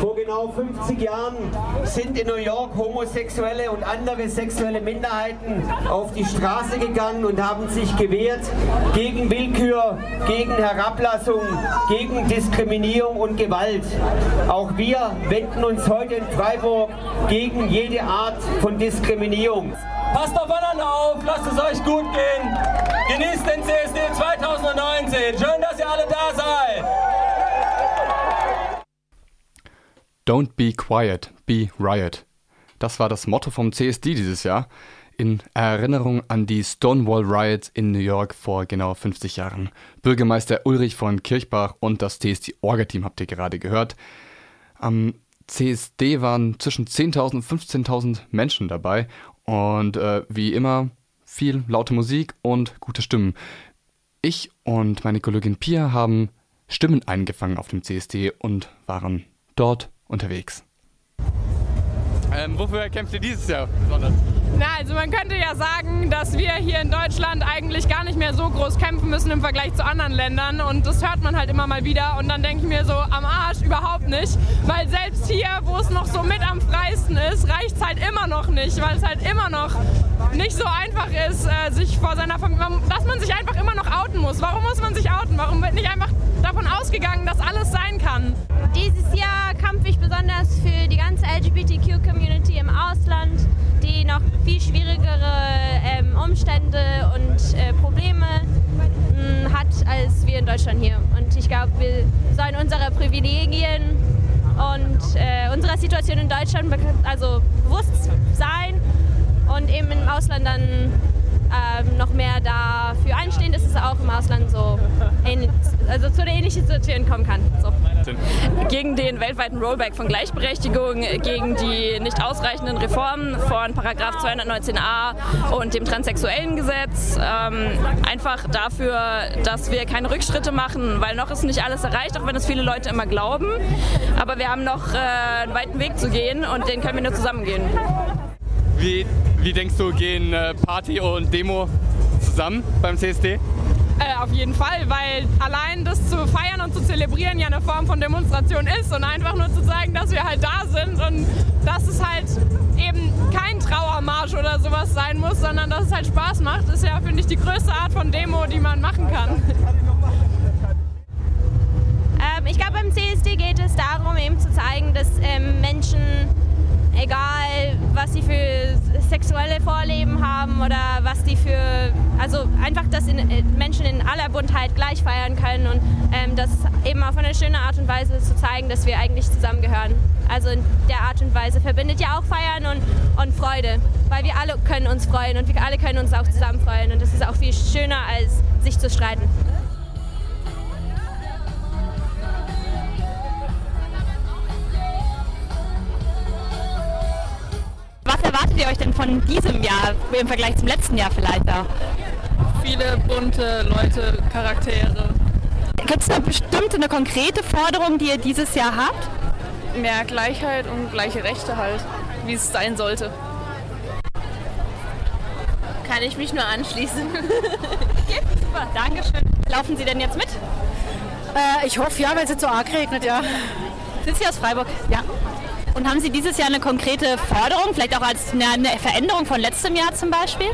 Vor genau 50 Jahren sind in New York homosexuelle und andere sexuelle Minderheiten auf die Straße gegangen und haben sich gewehrt gegen Willkür, gegen Herablassung, gegen Diskriminierung und Gewalt. Auch wir wenden uns heute in Freiburg gegen jede Art von Diskriminierung. Passt aufeinander auf, lasst es euch gut gehen. Genießt den CSD 2019. Schön, dass ihr alle da seid. Don't be quiet, be riot. Das war das Motto vom CSD dieses Jahr in Erinnerung an die Stonewall Riots in New York vor genau 50 Jahren. Bürgermeister Ulrich von Kirchbach und das CSD-Orga-Team habt ihr gerade gehört. Am CSD waren zwischen 10.000 und 15.000 Menschen dabei und äh, wie immer viel laute Musik und gute Stimmen. Ich und meine Kollegin Pia haben Stimmen eingefangen auf dem CSD und waren dort unterwegs. Ähm, wofür kämpft ihr dieses Jahr besonders? Na, also man könnte ja sagen, dass wir hier in Deutschland eigentlich gar nicht mehr so groß kämpfen müssen im Vergleich zu anderen Ländern und das hört man halt immer mal wieder und dann denke ich mir so, am Arsch überhaupt nicht, weil selbst hier, wo es noch so mit am freisten ist, reicht es halt immer noch nicht, weil es halt immer noch nicht so einfach ist, äh, sich vor seiner Familie, dass man sich einfach immer noch outen muss. Warum muss man sich outen? Warum wird nicht einfach davon ausgegangen, dass alles sein kann? Dieses Jahr kämpfe ich besonders für die ganze LGBTQ-Community im Ausland, viel schwierigere ähm, Umstände und äh, Probleme mh, hat als wir in Deutschland hier. Und ich glaube, wir sollen unsere Privilegien und äh, unserer Situation in Deutschland also bewusst sein und eben im Ausland dann noch mehr dafür einstehen, dass es auch im Ausland so also zu einer ähnlichen Situation kommen kann. So. Gegen den weltweiten Rollback von Gleichberechtigung, gegen die nicht ausreichenden Reformen von Paragraph 219a und dem transsexuellen Gesetz. Ähm, einfach dafür, dass wir keine Rückschritte machen, weil noch ist nicht alles erreicht, auch wenn es viele Leute immer glauben. Aber wir haben noch äh, einen weiten Weg zu gehen und den können wir nur zusammen gehen. Wie, wie denkst du, gehen äh, Party und Demo zusammen beim CSD? Äh, auf jeden Fall, weil allein das zu feiern und zu zelebrieren ja eine Form von Demonstration ist und einfach nur zu zeigen, dass wir halt da sind und dass es halt eben kein Trauermarsch oder sowas sein muss, sondern dass es halt Spaß macht, ist ja, finde ich, die größte Art von Demo, die man machen kann. Ähm, ich glaube, beim CSD geht es darum, eben zu zeigen, dass ähm, Menschen egal was sie für sexuelle Vorleben haben oder was die für, also einfach, dass äh, Menschen in aller Buntheit gleich feiern können und ähm, das eben auf eine schöne Art und Weise zu zeigen, dass wir eigentlich zusammengehören. Also in der Art und Weise verbindet ja auch Feiern und, und Freude, weil wir alle können uns freuen und wir alle können uns auch zusammen freuen und das ist auch viel schöner als sich zu streiten. Ihr euch denn von diesem Jahr im Vergleich zum letzten Jahr vielleicht auch? Viele bunte Leute, Charaktere. Gibt es eine bestimmte, eine konkrete Forderung, die ihr dieses Jahr habt? Mehr Gleichheit und gleiche Rechte halt, wie es sein sollte. Kann ich mich nur anschließen. ja, super, Dankeschön. Laufen Sie denn jetzt mit? Äh, ich hoffe ja, weil es jetzt so arg regnet, ja. Sind Sie aus Freiburg? Ja. Und haben Sie dieses Jahr eine konkrete Forderung, vielleicht auch als eine, Veränderung von letztem Jahr zum Beispiel?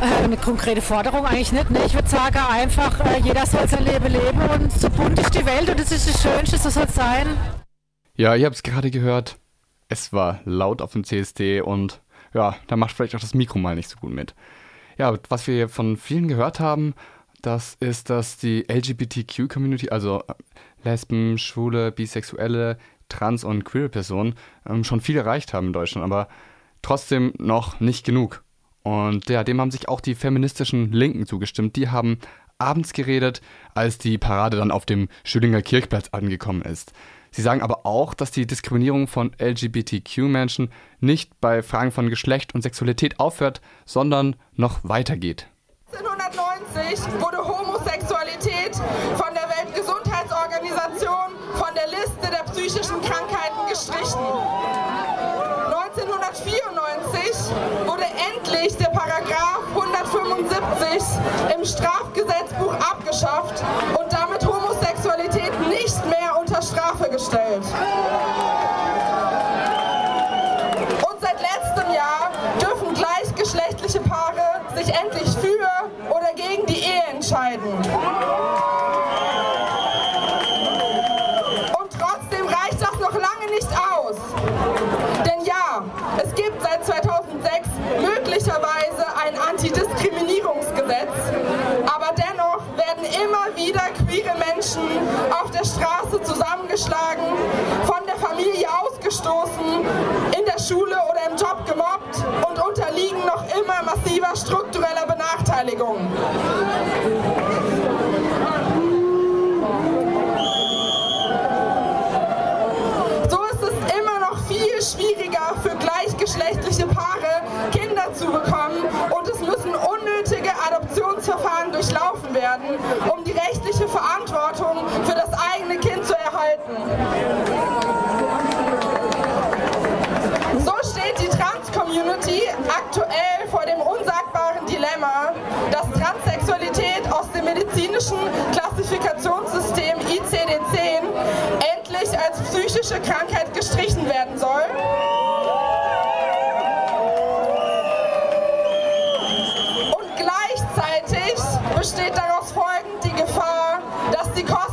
Äh, eine konkrete Forderung eigentlich nicht. Ne? Ich würde sagen einfach, äh, jeder soll sein Leben leben und so bunt ist die Welt und das ist das Schönste, so soll es sein. Ja, ihr habt es gerade gehört. Es war laut auf dem CSD und ja, da macht vielleicht auch das Mikro mal nicht so gut mit. Ja, was wir von vielen gehört haben, das ist, dass die LGBTQ-Community, also Lesben, Schwule, Bisexuelle, Trans- und Queer-Personen, ähm, schon viel erreicht haben in Deutschland, aber trotzdem noch nicht genug. Und ja, dem haben sich auch die feministischen Linken zugestimmt. Die haben abends geredet, als die Parade dann auf dem Schülinger Kirchplatz angekommen ist. Sie sagen aber auch, dass die Diskriminierung von LGBTQ-Menschen nicht bei Fragen von Geschlecht und Sexualität aufhört, sondern noch weitergeht. 1990 wurde Homosexualität abgeschafft und damit Homosexualität nicht mehr unter Strafe gestellt. Der Straße zusammengeschlagen, von der Familie ausgestoßen, in der Schule oder im Job gemobbt und unterliegen noch immer massiver struktureller Benachteiligung. So ist es immer noch viel schwieriger für gleichgeschlechtliche Paare, Kinder zu bekommen und es müssen unnötige Adoptionsverfahren durchlaufen werden, rechtliche Verantwortung für das eigene Kind zu erhalten. So steht die Trans-Community aktuell vor dem unsagbaren Dilemma, dass Transsexualität aus dem medizinischen Klassifikationssystem ICD-10 endlich als psychische Krankheit gestrichen werden soll. Und gleichzeitig besteht daraus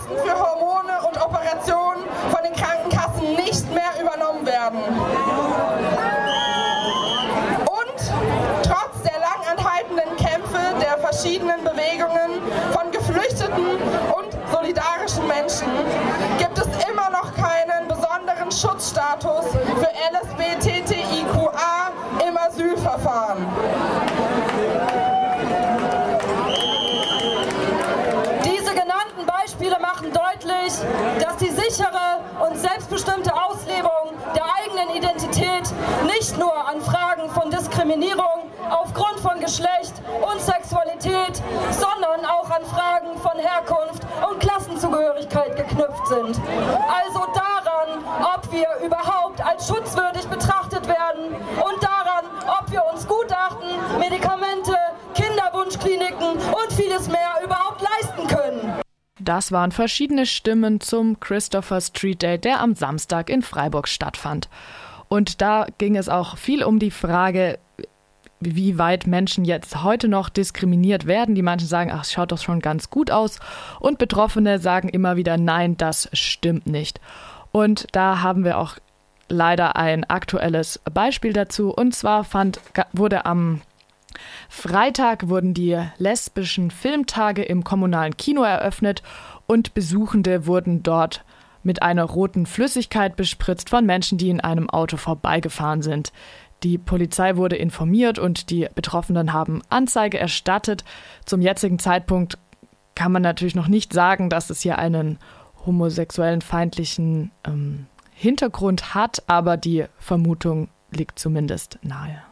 Kosten für Hormone und Operationen von den Krankenkassen nicht mehr übernommen werden. Und trotz der lang anhaltenden Kämpfe der verschiedenen Bewegungen von Geflüchteten und solidarischen Menschen gibt es immer noch keinen besonderen Schutzstatus für LSBTTIQA im Asylverfahren. Diese genannten Beispiele machen deutlich, dass die sichere und selbstbestimmte Auslebung der eigenen Identität nicht nur an Fragen von Diskriminierung aufgrund von Geschlecht und Sexualität, sondern auch an Fragen von Herkunft und Klassenzugehörigkeit geknüpft sind. Also daran, ob wir überhaupt als schutzwürdig betrachtet werden und Das waren verschiedene Stimmen zum Christopher Street Day, der am Samstag in Freiburg stattfand. Und da ging es auch viel um die Frage, wie weit Menschen jetzt heute noch diskriminiert werden. Die manchen sagen, ach, schaut doch schon ganz gut aus. Und Betroffene sagen immer wieder, nein, das stimmt nicht. Und da haben wir auch leider ein aktuelles Beispiel dazu. Und zwar fand, wurde am Freitag wurden die lesbischen Filmtage im kommunalen Kino eröffnet und Besuchende wurden dort mit einer roten Flüssigkeit bespritzt von Menschen, die in einem Auto vorbeigefahren sind. Die Polizei wurde informiert und die Betroffenen haben Anzeige erstattet. Zum jetzigen Zeitpunkt kann man natürlich noch nicht sagen, dass es hier einen homosexuellen feindlichen ähm, Hintergrund hat, aber die Vermutung liegt zumindest nahe.